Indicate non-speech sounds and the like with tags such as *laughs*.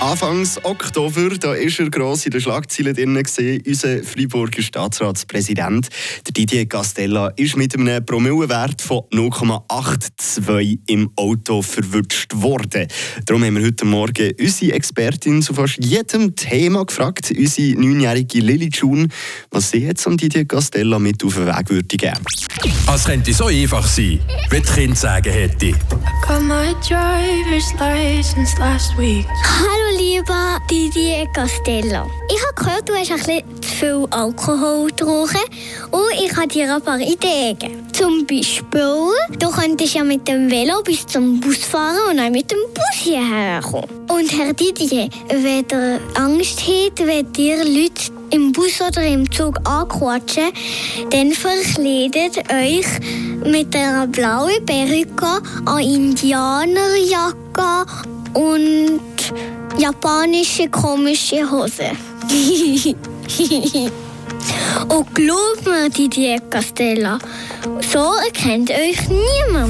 Anfangs Oktober, da ist er gross in den Schlagzeilen drin gesehen, unser Freiburger Staatsratspräsident, der Didier Castella, ist mit einem Promillenwert von 0,82 im Auto verwünscht worden. Darum haben wir heute Morgen unsere Expertin zu fast jedem Thema gefragt, unsere neunjährige Lily June, was sie jetzt an Didier Castella mit auf den Weg würde geben. Es könnte so einfach sein, wie die Kinder sagen hätte. Got my driver's license last week. Hallo lieber Didier Castello. Ich habe gehört, du hast ein bisschen zu viel Alkohol getrunken und ich habe dir ein paar Ideen. Zum Beispiel, du könntest ja mit dem Velo bis zum Bus fahren und dann mit dem Bus hierher kommen. Und Herr Didier, wenn ihr Angst habt, wenn dir Leute im Bus oder im Zug anquatschen, dann verkleidet euch mit einer blauen Perücke, einer Indianerjacke und japanische komische Hose. *laughs* Und glaubt mir, Didier Castella, so erkennt euch niemand.